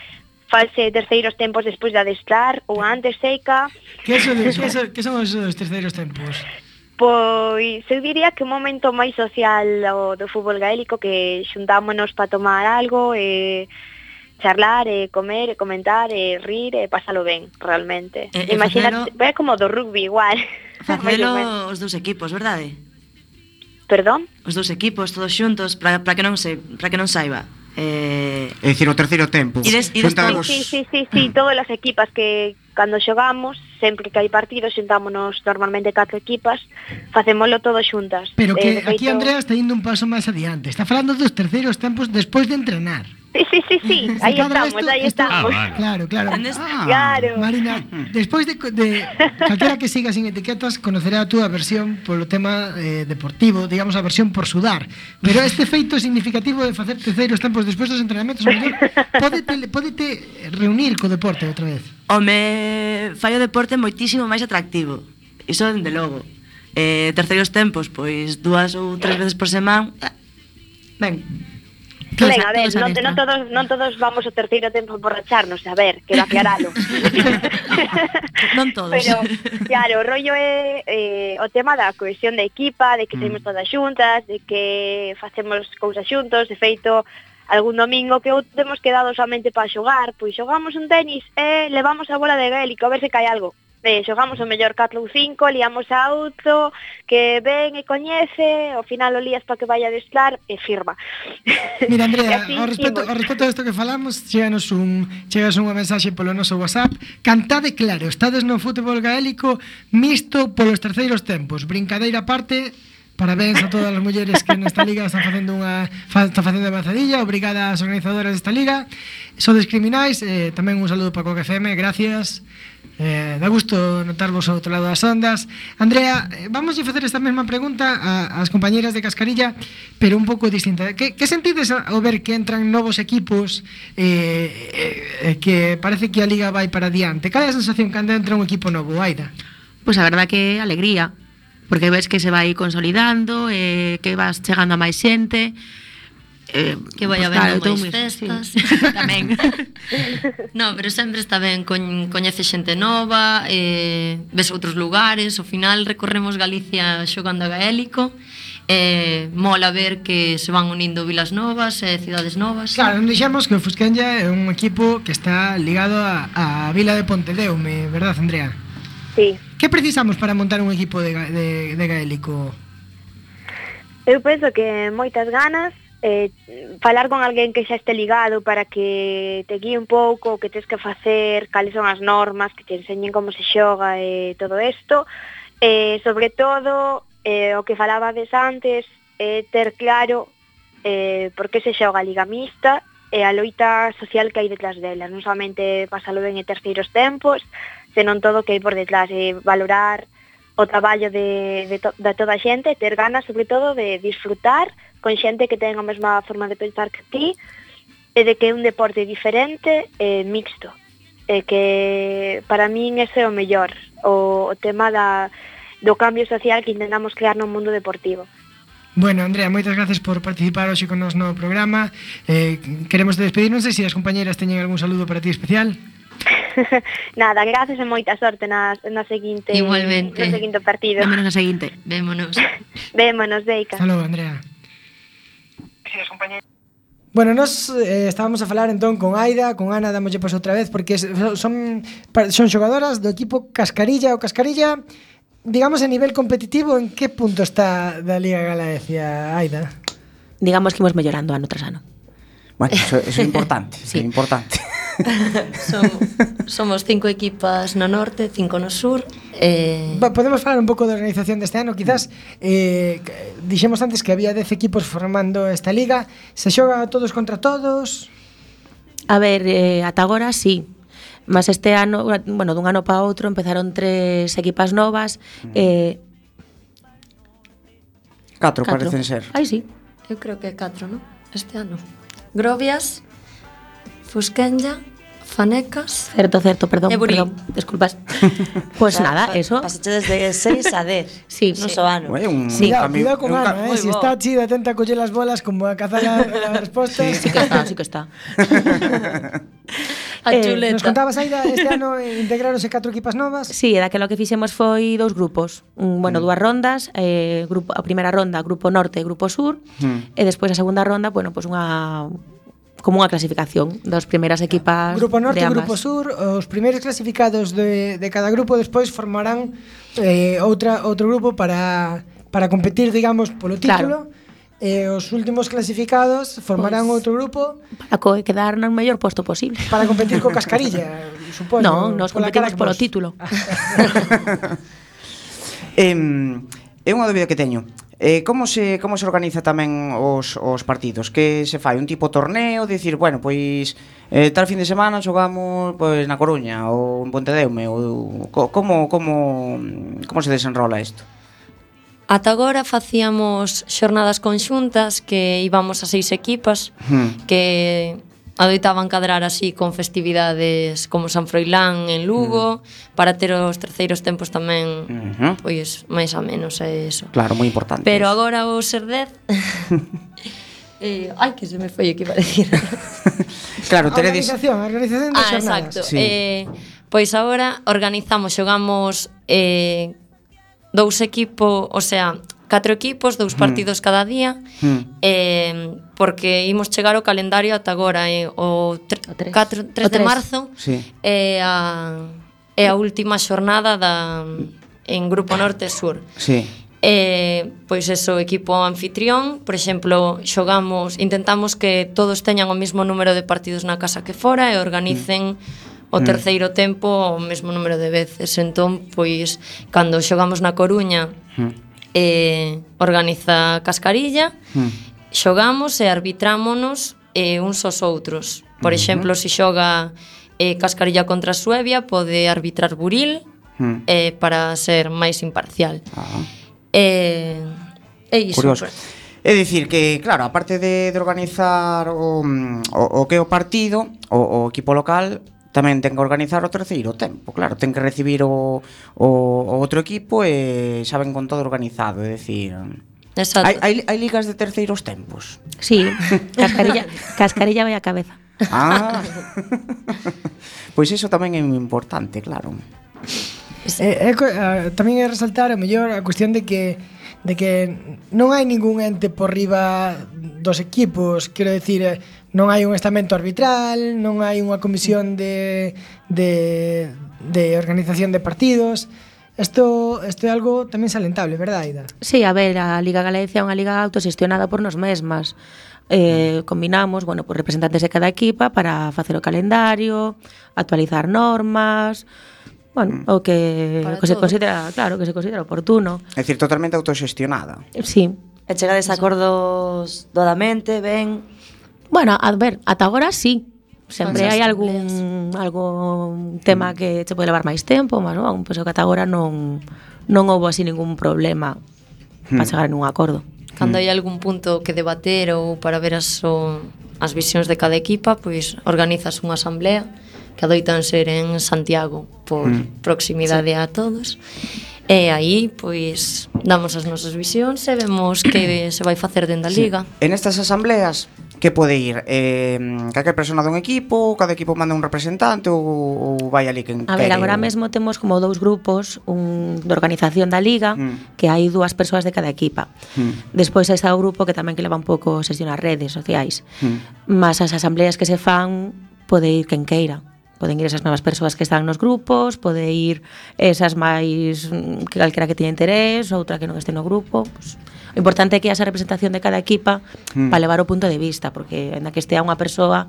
false terceiros tempos despois de adestrar ou antes seica. Que son, que son, que son os, terceiros tempos? Pois eu diría que un momento máis social o, do fútbol gaélico que xuntámonos para tomar algo e eh, charlar, e comer, e comentar, eh, e rir, e pásalo ben, realmente. E, Imagínate, e como do rugby igual. Facelo os dous equipos, verdade? Perdón? Os dous equipos todos xuntos para que non se para que non saiba. Eh, é dicir, o terceiro tempo. Ides, ides Juntamos... sí, sí, sí, sí, todas as equipas que cando xogamos, sempre que hai partidos, xuntámonos normalmente catro equipas, facémolo todos xuntas. Pero que eh, feito... aquí Andrea está indo un paso máis adiante. Está falando dos terceiros tempos despois de entrenar. Sí, sí, sí, sí, ahí estamos, esto, ahí esto, estamos. Ah, vale. Claro, claro. Ah, claro. Marina, despois de, de calquera que siga sin etiquetas conocerá a túa versión polo tema eh, deportivo, digamos a versión por sudar. Pero este feito significativo de facer terceiros tempos despois dos entrenamentos, mellor, pódete, pódete reunir co deporte outra vez. Home, fallo deporte moitísimo máis atractivo. Iso dende logo. Eh, terceiros tempos, pois dúas ou tres veces por semana. Ah, ben, Ben, a ver, non, non, todos, non todos vamos o terceiro tempo emborracharnos, a ver, que vaciaralo. non todos. Pero, claro, o rollo é eh, o tema da cohesión da equipa, de que mm. saímos todas xuntas, de que facemos cousas xuntos, de feito, algún domingo que temos quedado somente para xogar, pois xogamos un tenis e levamos a bola de bélico a ver se cae algo eh, xogamos o mellor 4 ou 5, liamos auto, que ven e coñece, ao final o lías para que vaya a adestrar e firma. Mira, Andrea, ao respecto, ao respecto disto que falamos, cheganos un, chegas unha mensaxe polo noso WhatsApp, cantade claro, estades no fútbol gaélico mixto polos terceiros tempos, brincadeira aparte, Parabéns a todas as mulleres que nesta liga están facendo unha está facendo avanzadilla, obrigada ás organizadoras desta liga. Sodes criminais, eh, tamén un saludo para Coca FM, gracias. Eh, da gusto notarvos ao outro lado das ondas. Andrea, eh, vamos a facer esta mesma pregunta ás compañeras de Cascarilla, pero un pouco distinta. Que, que sentides ao ver que entran novos equipos eh, eh, eh, que parece que a Liga vai para diante? Cal é a sensación cando entra un equipo novo, Aida? Pois a verdad que alegría, porque ves que se vai consolidando, eh, que vas chegando a máis xente, eh, que vai pues, claro, máis festas sí. tamén no, pero sempre está ben con, coñece xente nova eh, ves outros lugares ao final recorremos Galicia xogando a gaélico eh, mola ver que se van unindo vilas novas e eh, cidades novas. Claro, non dixemos que o Fusquenlla é un equipo que está ligado a, a vila de Pontedeume, verdad, Andrea? Sí. Que precisamos para montar un equipo de, de, de gaélico? Eu penso que moitas ganas, eh, falar con alguén que xa este ligado para que te guíe un pouco o que tens que facer, cales son as normas, que te enseñen como se xoga e eh, todo isto. Eh, sobre todo, eh, o que falabades antes, é eh, ter claro eh, por que se xoga a Liga Mixta e a loita social que hai detrás dela. Non somente pasalo ben e terceiros tempos, senón todo que hai por detrás e valorar o traballo de, de, to, de toda a xente, ter ganas sobre todo de disfrutar con xente que ten a mesma forma de pensar que ti e de que é un deporte diferente e mixto. E que para min ese é o mellor o, o tema da, do cambio social que intentamos crear no mundo deportivo. Bueno, Andrea, moitas gracias por participar hoxe con nos no programa. Eh, Queremos despedirnos e se as compañeras teñen algún saludo para ti especial. Nada, gracias e moita sorte na, na seguinte Igualmente. no seguinte partido. Vémonos na seguinte, vémonos. Vémonos, Deica Hasta logo, Andrea. Bueno, nós eh, estábamos a falar entón con Aida, con Ana, damoslle paso outra vez porque son son xogadoras do equipo Cascarilla, o Cascarilla digamos a nivel competitivo en que punto está da Liga Galaecia, Aida? Digamos que imos mellorando ano tras ano. Bueno, eso, eso é importante, sí. é importante. Som, somos cinco equipas no norte, cinco no sur. Eh... Podemos falar un pouco da organización deste ano, quizás eh, dixemos antes que había dez equipos formando esta liga. Se xoga todos contra todos? A ver, eh, ata agora sí, Mas este ano, bueno, dun ano para outro empezaron tres equipas novas mm. eh, Catro, catro. parecen ser. Ai, sí. Eu creo que catro, non? Este ano. Grovias, Fusquenlla, Fanecas. Certo, certo, perdón, perdón, disculpas. Pois pues nada, eso. Pasache desde 6 a 10. Sí, no sí. so ano. Bueno, un sí. Cuidado, cuidado con Ana, eh, si bo. está chida, tenta coller las bolas como a cazar as respostas. Sí, sí que está, sí que está. a eh, chuleta. Nos contabas Aida, este ano eh, integraronse catro equipas novas? Sí, daquela que fixemos foi dous grupos. Un, bueno, mm. dúas rondas, eh, grupo, a primeira ronda, grupo norte e grupo sur, mm. e despois a segunda ronda, bueno, pois pues unha como unha clasificación das primeiras equipas Grupo Norte e Grupo Sur, os primeiros clasificados de, de cada grupo despois formarán eh, outra, outro grupo para, para competir, digamos, polo título. Claro. E eh, os últimos clasificados formarán pues, outro grupo para co quedar no mellor posto posible. Para competir co Cascarilla, supoño. No, nos competimos polo título. eh, é unha dúbida que teño. Eh, como se como se organiza tamén os, os partidos? Que se fai un tipo torneo, dicir, bueno, pois eh, tal fin de semana xogamos pois na Coruña ou en Pontedeume ou co, como como como se desenrola isto? Ata agora facíamos xornadas conxuntas que íbamos a seis equipas hmm. que adoitaban cadrar así con festividades como San Froilán en Lugo, mm. para ter os terceiros tempos tamén, mm pois, máis a menos é eso. Claro, moi importante. Pero agora o ser 10 Eh, ai, que se me foi o que iba a decir. claro, teredes organización, a organización de ah, xornadas. exacto. Sí. Eh, pois agora organizamos, xogamos eh, dous equipos, o sea, Catro equipos, dous mm. partidos mm. cada día, mm. eh, porque imos chegar ao calendario ata agora, eh, o, tre, o 3, 4, 3 o de marzo, sí. eh, a, é a última xornada da en Grupo Norte Sur. Sí. Eh, pois eso, equipo anfitrión, por exemplo, xogamos, intentamos que todos teñan o mesmo número de partidos na casa que fora e organicen mm. o mm. terceiro tempo o mesmo número de veces. Entón, pois, cando xogamos na Coruña, mm eh, organiza Cascarilla, mm. xogamos e arbitrámonos eh, uns aos outros. Por exemplo, se xoga eh, Cascarilla contra Suevia, pode arbitrar Buril mm. eh, para ser máis imparcial. Ah. Eh, é iso. Curioso. É dicir que, claro, aparte de, de organizar o, mm, o, o que é o partido, o, o equipo local tamén ten que organizar o terceiro tempo, claro, ten que recibir o, o, o outro equipo e xa ven con todo organizado, é dicir... Exacto. Hai, hai, hai ligas de terceiros tempos. Sí, cascarilla, cascarilla vai a cabeza. Ah, pois iso tamén é moi importante, claro. É, é, tamén é resaltar a mellor a cuestión de que de que non hai ningún ente por riba dos equipos, quero decir, eh, non hai un estamento arbitral, non hai unha comisión de, de, de organización de partidos. Isto, isto é algo tamén salentable, verdad, Aida? Sí, a ver, a Liga Galicia é unha liga autosestionada por nos mesmas. Eh, mm. combinamos, bueno, por representantes de cada equipa para facer o calendario, actualizar normas, bueno, mm. o que, para o que todo. se considera, claro, que se considera oportuno. É dicir, totalmente autosestionada. Sí. E chegades a acordos doadamente, ben Bueno, a ver, ata agora sí. Sempre hai algún algún tema mm. que che pode levar máis tempo, mas non, penso que ata agora non non houve así ningún problema para hmm. chegar a un acordo. Cando hai hmm. algún punto que debater ou para ver as o, as visións de cada equipa, pois organizas unha asamblea que adoitan ser en Santiago por mm. proximidade sí. a todos. E aí, pois, damos as nosas visións e vemos que se vai facer dentro da liga. Sí. En estas asambleas que pode ir eh, calquer persona dun equipo, cada equipo manda un representante ou, ou vai ali quen A ver, agora ou... mesmo temos como dous grupos, un de organización da liga, mm. que hai dúas persoas de cada equipa. Mm. Despois está o grupo que tamén que leva un pouco sesión as redes sociais. Mm. Mas as asambleas que se fan pode ir quen queira poden ir esas novas persoas que están nos grupos, pode ir esas máis mm, que calquera que teña interés, outra que non este no grupo, pues, O importante é que haxa representación de cada equipa mm. para levar o punto de vista, porque na que estea unha persoa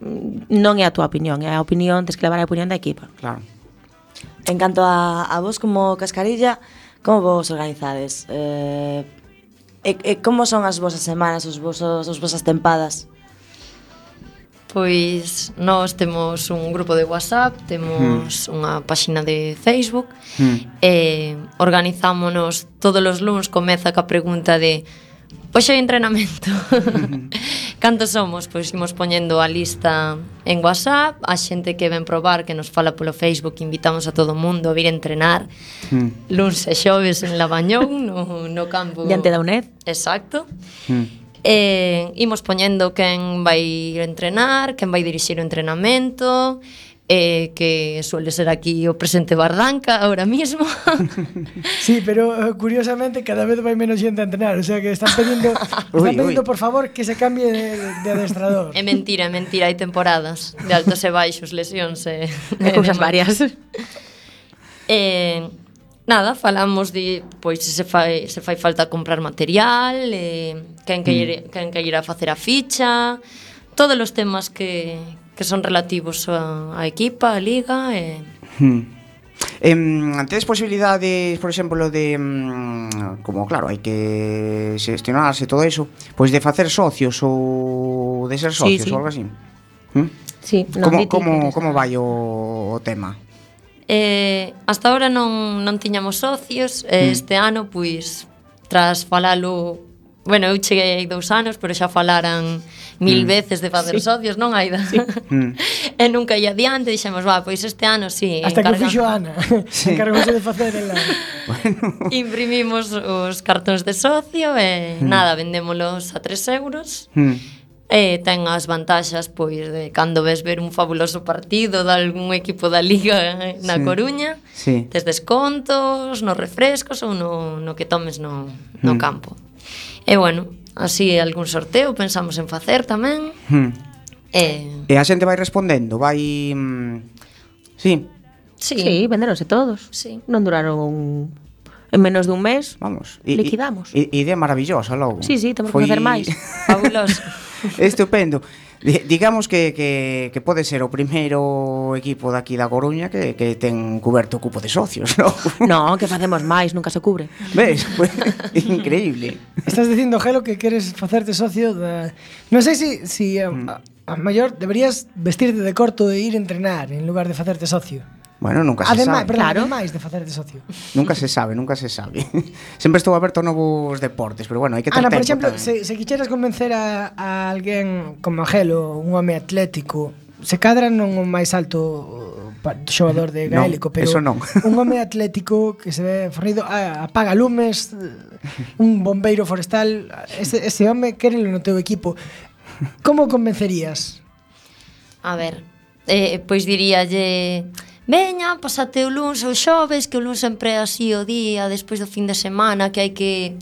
mm, non é a túa opinión, é a opinión, tens que levar a opinión da equipa. Claro. En canto a, a vos como cascarilla, como vos organizades? Eh, e, e como son as vosas semanas, os vosos, as vosas tempadas? Pois nós temos un grupo de WhatsApp, temos mm. unha páxina de Facebook mm. e organizámonos todos os luns comeza ca pregunta de Hoxe hai entrenamento. Cantos somos? Pois imos poñendo a lista en WhatsApp, a xente que ven probar, que nos fala polo Facebook, invitamos a todo o mundo a vir entrenar. Mm. Luns e xoves en Labañón, no, no campo... Diante da UNED. Exacto. Mm eh, imos poñendo quen vai ir entrenar, quen vai dirixir o entrenamento, eh, que suele ser aquí o presente Bardanca ahora mismo. Sí, pero eh, curiosamente cada vez vai menos xente a entrenar, o sea que están pedindo, uy, están pedindo uy. por favor que se cambie de, de adestrador. É mentira, é mentira, hai temporadas de altos e baixos, lesións e, e cousas varias. Eh, nada, falamos de pois se fai, se fai falta comprar material, eh, quen que mm. ir, quen que ir a facer a ficha, todos os temas que, que son relativos a, a equipa, a liga e eh. hmm. Em, tedes posibilidades, por exemplo, de mm, como claro, hai que gestionarse todo eso, pois de facer socios ou de ser socios sí, sí. ou algo así. ¿Mm? Sí, como como como vai o, o tema? Eh, hasta ahora non, non tiñamos socios, eh, mm. este ano, pois, tras falalo Bueno, eu cheguei dous anos, pero xa falaran mil mm. veces de facer sí. socios, non, Aida? Sí. mm. e nunca ia adiante, dixemos, va, pois este ano sí. Hasta encargan... que fixo Ana, sí. encargouse de facer ela. bueno. Imprimimos os cartóns de socio e mm. nada, vendémolos a 3 euros. Mm e ten as vantaxas pois de cando ves ver un fabuloso partido de algún equipo da liga eh, na sí. Coruña, sí. tes descontos nos refrescos ou no, no que tomes no, no mm. campo. E bueno, así algún sorteo pensamos en facer tamén. Mm. E... e a xente vai respondendo, vai... Mm, sí. Sí, sí venderonse todos. Sí. Non duraron en menos dun mes. Vamos. Liquidamos. E, idea maravillosa logo. Sí, sí, temos Foi... que facer máis. Fabuloso. Estupendo. Digamos que, que, que pode ser o primeiro equipo daqui da Coruña que, que ten cuberto o cupo de socios, non? Non, que facemos máis, nunca se cubre. Ves, pues, increíble. Estás dicindo, Gelo, que queres facerte socio da... Non sei se si, si, a, mm. a, a maior deberías vestirte de corto e ir entrenar en lugar de facerte socio. Bueno, nunca ademais, se sabe. Perdón, claro. Ademais de facer de socio. Nunca se sabe, nunca se sabe. Sempre estou aberto a novos deportes, pero bueno, hai que ter Ana, por exemplo, tamén. se, se quixeras convencer a, a alguén como Angelo, un home atlético, se cadra non o máis alto xogador de gaélico, no, pero eso non. un home atlético que se ve fornido a, apaga lumes, un bombeiro forestal, ese, ese home quérelo no teu equipo. Como convencerías? A ver, eh, pois diríalle veña, pasate o luns ou xoves, que o luns sempre é así o día, despois do fin de semana, que hai que,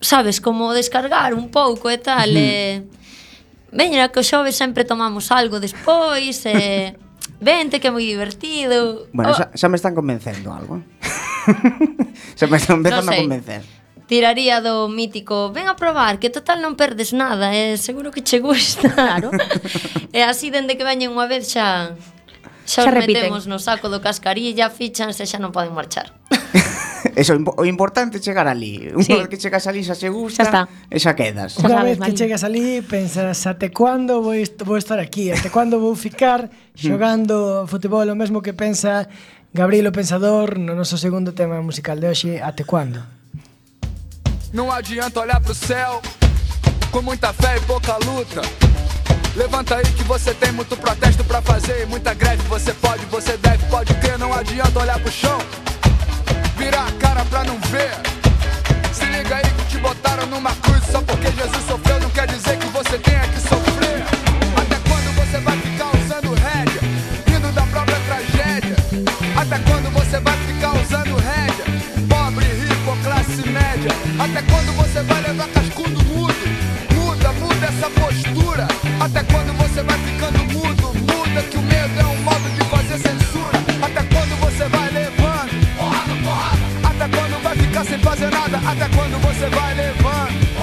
sabes, como descargar un pouco e tal, uh eh, -huh. e... Veña, que o xoves sempre tomamos algo despois, e... Eh, vente, que é moi divertido. Bueno, oh. xa, xa me están convencendo algo. xa me están empezando no sei. a convencer. Tiraría do mítico, ven a probar, que total non perdes nada, eh? seguro que che gusta. Claro. e así, dende que veñen unha vez xa xa, xa repiten. metemos no saco do cascarilla, fichanse xa non poden marchar. Eso, o importante é chegar ali. Unha sí. vez que chegas ali xa se gusta, xa está. e xa quedas. Unha vez que chegas ali, pensas até cando vou, vou estar aquí, até cando vou ficar mm. xogando futebol, o mesmo que pensa Gabriel o Pensador no noso segundo tema musical de hoxe, até quando? Não adianta olhar pro céu com muita fé e pouca luta. Levanta aí que você tem muito protesto pra fazer muita greve. Você pode, você deve, pode crer. Não adianta olhar pro chão, virar a cara pra não ver. Se liga aí que te botaram numa cruz só porque Jesus sofreu. Não quer dizer que você tenha que sofrer. Até quando você vai ficar usando rédea, rindo da própria tragédia? Até quando você vai ficar usando rédea? Pobre, rico classe média? Até quando você vai levar cascudo mudo? Muda, muda essa postura. Até quando você vai ficando mudo? Muda que o medo é um modo de fazer censura. Até quando você vai levando? Até quando vai ficar sem fazer nada? Até quando você vai levando?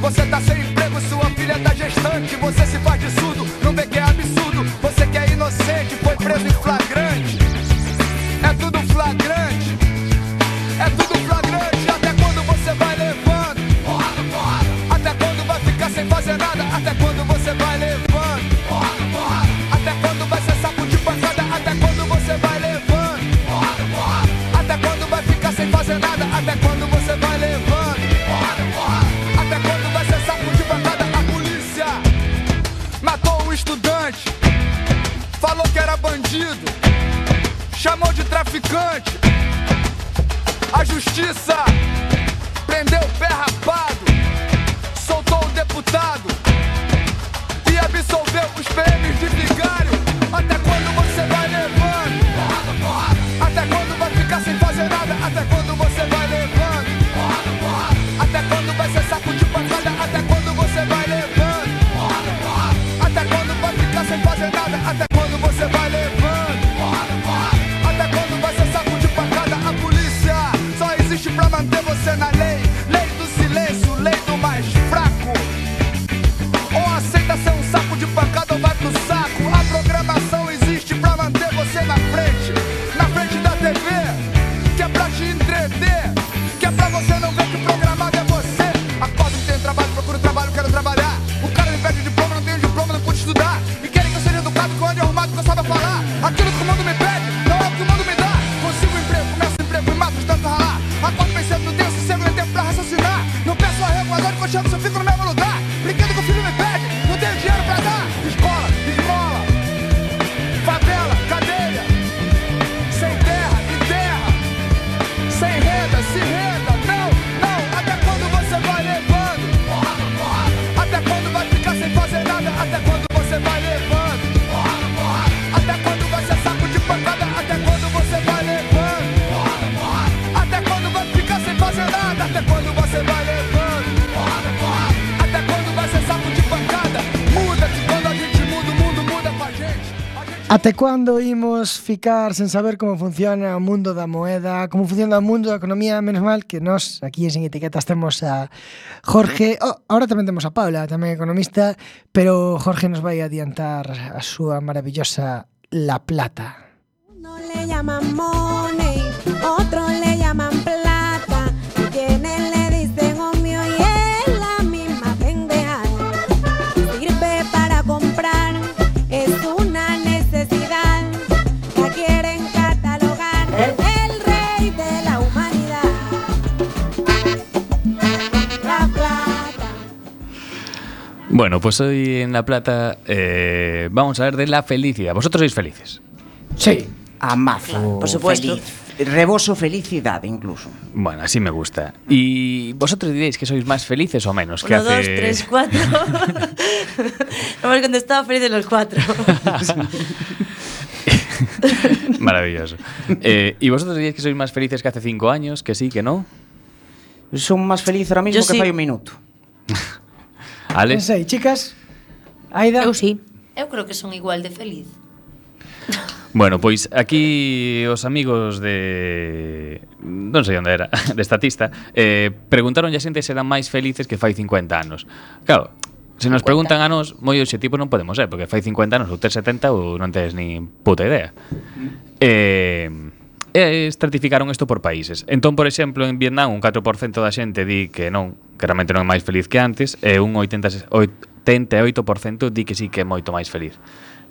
Você tá sem emprego, sua filha tá gestante. Você se faz de surdo, não vê que é absurdo. Você que é inocente, foi preso em flagrante. Até cando imos ficar sen saber como funciona o mundo da moeda, como funciona o mundo da economía, menos mal que nós aquí en Etiquetas temos a Jorge, oh, ahora tamén temos a Paula, tamén economista, pero Jorge nos vai adiantar a súa maravillosa La Plata. No le llaman Bueno, pues hoy en La Plata eh, vamos a ver de la felicidad. ¿Vosotros sois felices? Sí. Amazo. Por supuesto. Feliz. Reboso felicidade incluso. Bueno, así me gusta. ¿Y vosotros diréis que sois más felices o menos? que Uno, dos, hace- tres, cuatro. Hemos contestado felices los cuatro. Maravilloso. Eh, ¿Y vosotros diréis que sois más felices que hace cinco años? ¿Que sí, que no? Son máis feliz ahora mismo Yo que sí. fai un minuto. Ale? Non sei, chicas? Aida? Eu sí. Eu creo que son igual de feliz. Bueno, pois aquí os amigos de non sei onde era, de estatista, eh preguntaron a xente se eran máis felices que fai 50 anos. Claro, se nos 50. preguntan a nos, moi obxectivo non podemos ser, porque fai 50 anos ou tes 70 ou non tes nin puta idea. Mm. Eh e estratificaron isto por países. Entón, por exemplo, en Vietnam un 4% da xente di que non, que realmente non é máis feliz que antes, e un 88% di que sí que é moito máis feliz.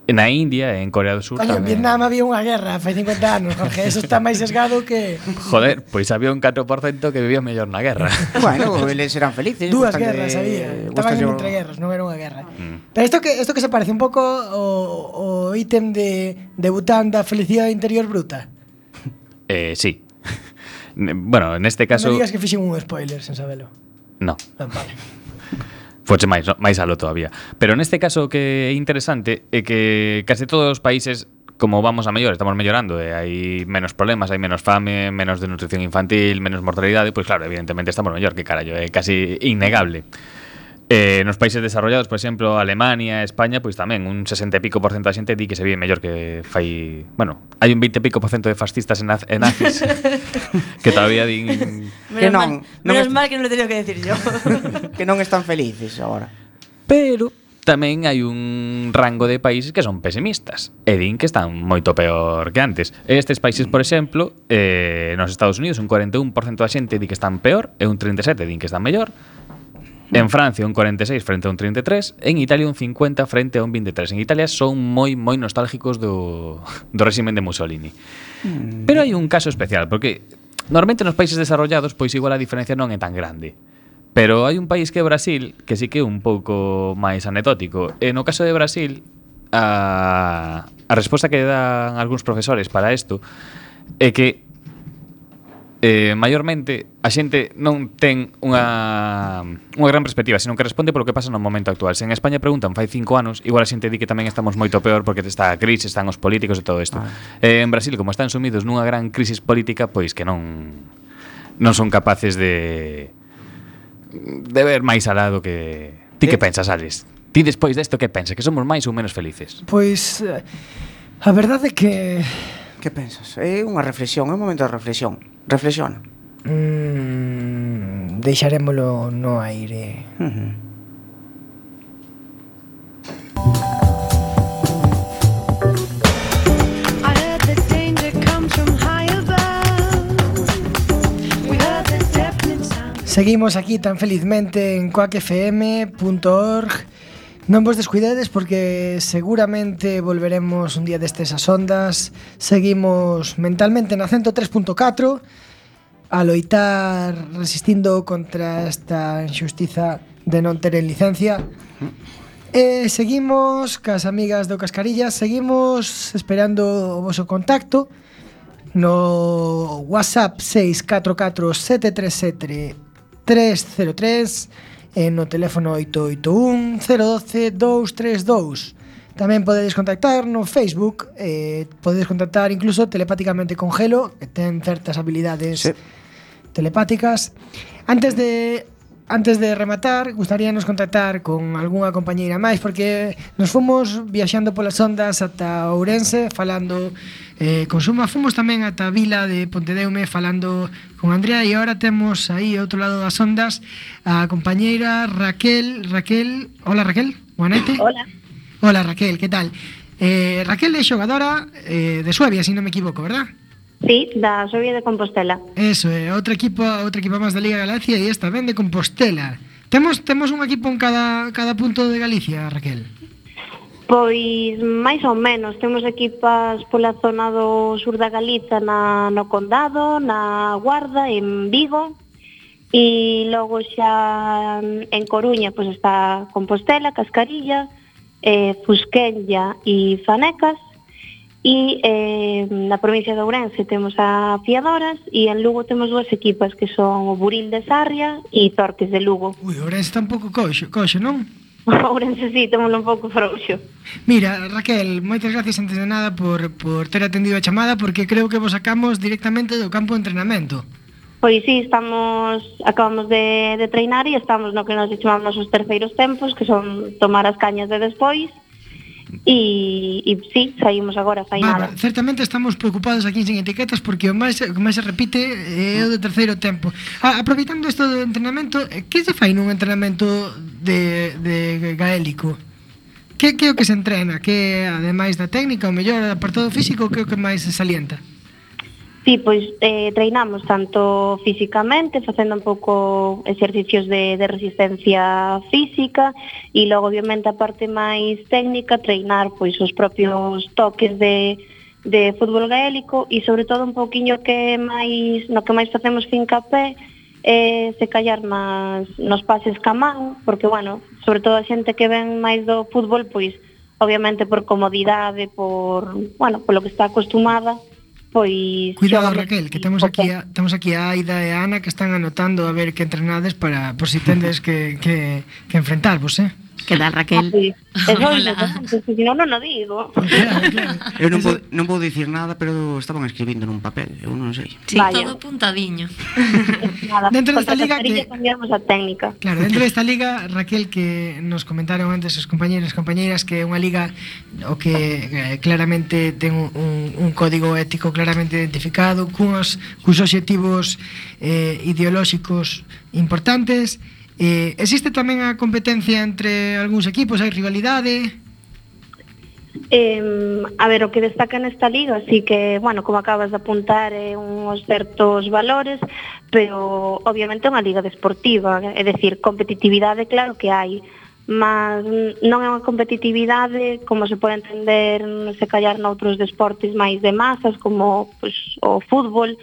Na India e en Corea do Sur Coño, tamén... en Vietnam había unha guerra fai 50 anos, Jorge, eso está máis sesgado que... Joder, pois había un 4% que vivía mellor na guerra. bueno, eles eran felices. Dúas guerras había, estaban yo... entre guerras, non era unha guerra. Mm. Pero isto que, isto que se parece un pouco o, o ítem de, de Bután da felicidade interior bruta. Eh, sí. bueno, neste caso... Non digas que fixen un spoiler sen sabelo. No. Ah, vale. Foche máis, máis alo todavía. Pero neste caso que é interesante é que case todos os países como vamos a mellor, estamos mellorando, e eh? hai menos problemas, hai menos fame, menos desnutrición infantil, menos mortalidade, pois pues claro, evidentemente estamos mellor, que carallo, é casi innegable. Eh, nos países desarrollados, por exemplo, Alemania, España, pois tamén un 60 e pico por cento da xente di que se vive mellor que fai... Bueno, hai un 20 e pico por cento de fascistas en, en ACIS que todavía din... Menos que non, mal, non menos mal que non lo teño que decir yo. que non están felices agora. Pero tamén hai un rango de países que son pesimistas e din que están moito peor que antes. Estes países, por exemplo, eh, nos Estados Unidos un 41% da xente di que están peor e un 37% din que están mellor En Francia un 46 frente a un 33, en Italia un 50 frente a un 23. En Italia son moi moi nostálgicos do, do régimen de Mussolini. Mm. Pero hai un caso especial, porque normalmente nos países desarrollados pois igual a diferencia non é tan grande. Pero hai un país que é Brasil, que sí que é un pouco máis anecdótico. E no caso de Brasil, a, a resposta que dan algúns profesores para isto é que eh, maiormente a xente non ten unha, unha gran perspectiva, senón que responde polo que pasa no momento actual. Se en España preguntan fai cinco anos, igual a xente di que tamén estamos moito peor porque está a crise, están os políticos e todo isto. Ah. Eh, en Brasil, como están sumidos nunha gran crisis política, pois que non non son capaces de de ver máis alá do que ti que eh. pensas, Alex? Ti despois desto que pensas? Que somos máis ou menos felices? Pois eh, a verdade é que que pensas? É unha reflexión, é un momento de reflexión. Reflexión. Mm, deixarémolo no aire. Seguimos aquí tan felizmente en cuacfm.org Non vos descuidedes porque seguramente volveremos un día destes as ondas. Seguimos mentalmente na 103.4 a loitar resistindo contra esta injustiza de non ter licencia. E seguimos cas amigas do Cascarillas, seguimos esperando o voso contacto no WhatsApp 644 737 303 eh, no teléfono 881 012 232. Tamén podedes contactar no Facebook, eh, podedes contactar incluso telepáticamente con Gelo, que ten certas habilidades sí. telepáticas. Antes de Antes de rematar, gustaríanos contactar con algunha compañeira máis porque nos fomos viaxando polas ondas ata Ourense falando eh, con Suma, fomos tamén ata a Vila de Pontedeume falando con Andrea e agora temos aí ao outro lado das ondas a compañeira Raquel, Raquel, hola Raquel, boa noite. Hola. Hola Raquel, que tal? Eh, Raquel é xogadora eh, de Suevia, se si non me equivoco, verdad? Sí, da Soria de Compostela. Eso é, eh, outro equipo, outro equipo máis da Liga Galicia e esta ben de Compostela. Temos temos un equipo en cada cada punto de Galicia, Raquel. Pois máis ou menos, temos equipas pola zona do sur da Galiza na, no Condado, na Guarda, en Vigo, e logo xa en Coruña pois está Compostela, Cascarilla, eh, Fusquenlla e Fanecas, E eh, na provincia de Ourense temos a Fiadoras e en Lugo temos dúas equipas que son o Buril de Sarria e Torques de Lugo. Ui, Ourense está un pouco coxo, coxo non? Ourense sí, témolo un pouco frouxo. Mira, Raquel, moitas gracias antes de nada por, por ter atendido a chamada porque creo que vos sacamos directamente do campo de entrenamento. Pois sí, estamos, acabamos de, de treinar e estamos no que nos chamamos os terceiros tempos, que son tomar as cañas de despois, E, e sí, saímos agora fai Bárbara. Certamente estamos preocupados aquí sin etiquetas porque o máis, o máis se repite é eh, o do terceiro tempo. A, aproveitando isto do entrenamento, eh, que se fai nun entrenamento de, de gaélico? Que, que é o que se entrena? Que ademais da técnica, o mellor apartado físico, que é o que máis se salienta? Sí, pois eh, treinamos tanto físicamente, facendo un pouco exercicios de, de resistencia física e logo obviamente a parte máis técnica, treinar pois os propios toques de, de fútbol gaélico e sobre todo un pouquiño que máis no que máis facemos fincapé eh, se callar nas, nos pases ca man, porque, bueno, sobre todo a xente que ven máis do fútbol, pois, obviamente por comodidade, por, bueno, polo que está acostumada, pois... Cuidado, Raquel, que temos aquí, a, temos aquí a Aida e a Ana que están anotando a ver que entrenades para, por si tendes que, que, que enfrentarvos, eh? Que tal, Raquel? Ah, Eso Hola. Si non, non o digo. Eu non vou, non vou dicir nada, pero estaban escribindo nun papel, eu non sei. Sí, Vaya. todo puntadiño. nada, dentro desta liga que cambiamos a técnica. Claro, dentro desta liga, Raquel, que nos comentaron antes os compañeiros e compañeiras que é unha liga o que eh, claramente ten un, un código ético claramente identificado, cuns, cus obxectivos eh, ideolóxicos importantes, Eh, existe tamén a competencia entre algúns equipos? Hai rivalidade? Eh, a ver, o que destaca nesta liga Así que, bueno, como acabas de apuntar é eh, Uns certos valores Pero, obviamente, é unha liga desportiva É eh, decir, competitividade Claro que hai mas non é unha competitividade como se pode entender se callar noutros desportes máis de masas como pois, o fútbol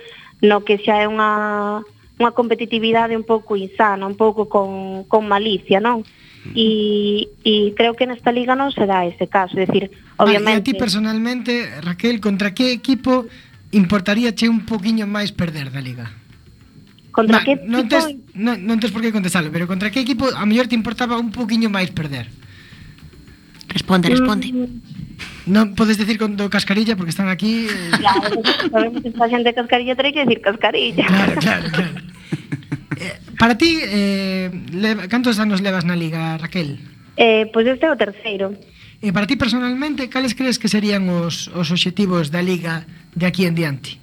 no que xa é unha unha competitividade un pouco insana, un pouco con, con malicia, non? E, e creo que nesta liga non se dá ese caso, é dicir, obviamente... Ah, e a ti personalmente, Raquel, contra que equipo importaría che un poquinho máis perder da liga? Contra Ma, que equipo... Non tes, non, non tes por que contestalo, pero contra que equipo a mellor te importaba un poquinho máis perder? Responde, responde. Mm. Non podes decir con do cascarilla porque están aquí. Eh... Claro, sabemos que esta xente cascarilla trae que decir cascarilla. Claro, claro, claro. Para ti, eh, leva, cantos anos levas na Liga, Raquel? Eh, pois pues este é o terceiro. E para ti personalmente, cales crees que serían os, os obxectivos da Liga de aquí en diante?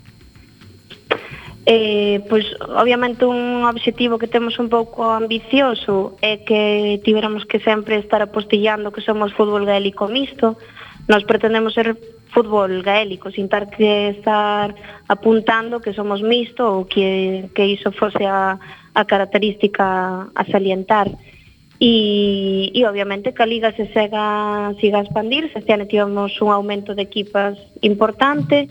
Eh, pois, obviamente, un obxectivo que temos un pouco ambicioso é que tiveramos que sempre estar apostillando que somos fútbol gaélico mixto. Nos pretendemos ser fútbol gaélico, sin ter que estar apuntando que somos mixto ou que, que iso fose a, a característica a salientar. E, e obviamente que a Liga se sega, siga a expandirse, este ano tivemos un aumento de equipas importante,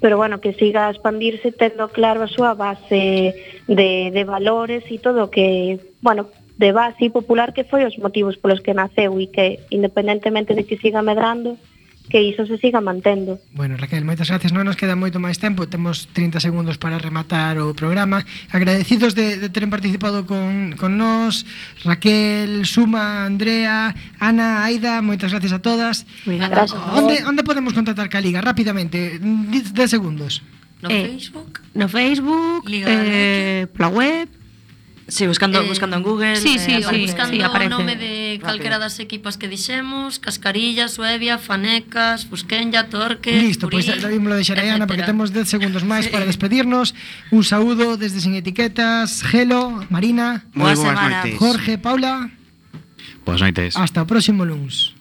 pero bueno, que siga a expandirse tendo claro a súa base de, de valores e todo que, bueno, de base popular que foi os motivos polos que naceu e que independentemente de que siga medrando, que iso se siga mantendo. Bueno, Raquel, moitas gracias. Non nos queda moito máis tempo, temos 30 segundos para rematar o programa. Agradecidos de, de teren participado con, con nós, Raquel, Suma, Andrea, Ana, Aida, moitas gracias a todas. Gracias. Onde, onde podemos contratar Caliga? Rápidamente, 10 segundos. No eh, Facebook? No Facebook, Liga eh, pola web, Sí, buscando, eh, buscando en Google sí, eh, sí, eh, sí, Buscando sí, aparece. o nome de calquera das equipas que dixemos Cascarilla, Suevia, Fanecas, Busquenlla, Torque Listo, pois pues, daímoslo de Xaraiana Porque temos 10 segundos máis para despedirnos. Un saúdo desde Sin Etiquetas Gelo, Marina Moi boas, boas noites. Jorge, Paula. Boas noites. Hasta o próximo lunes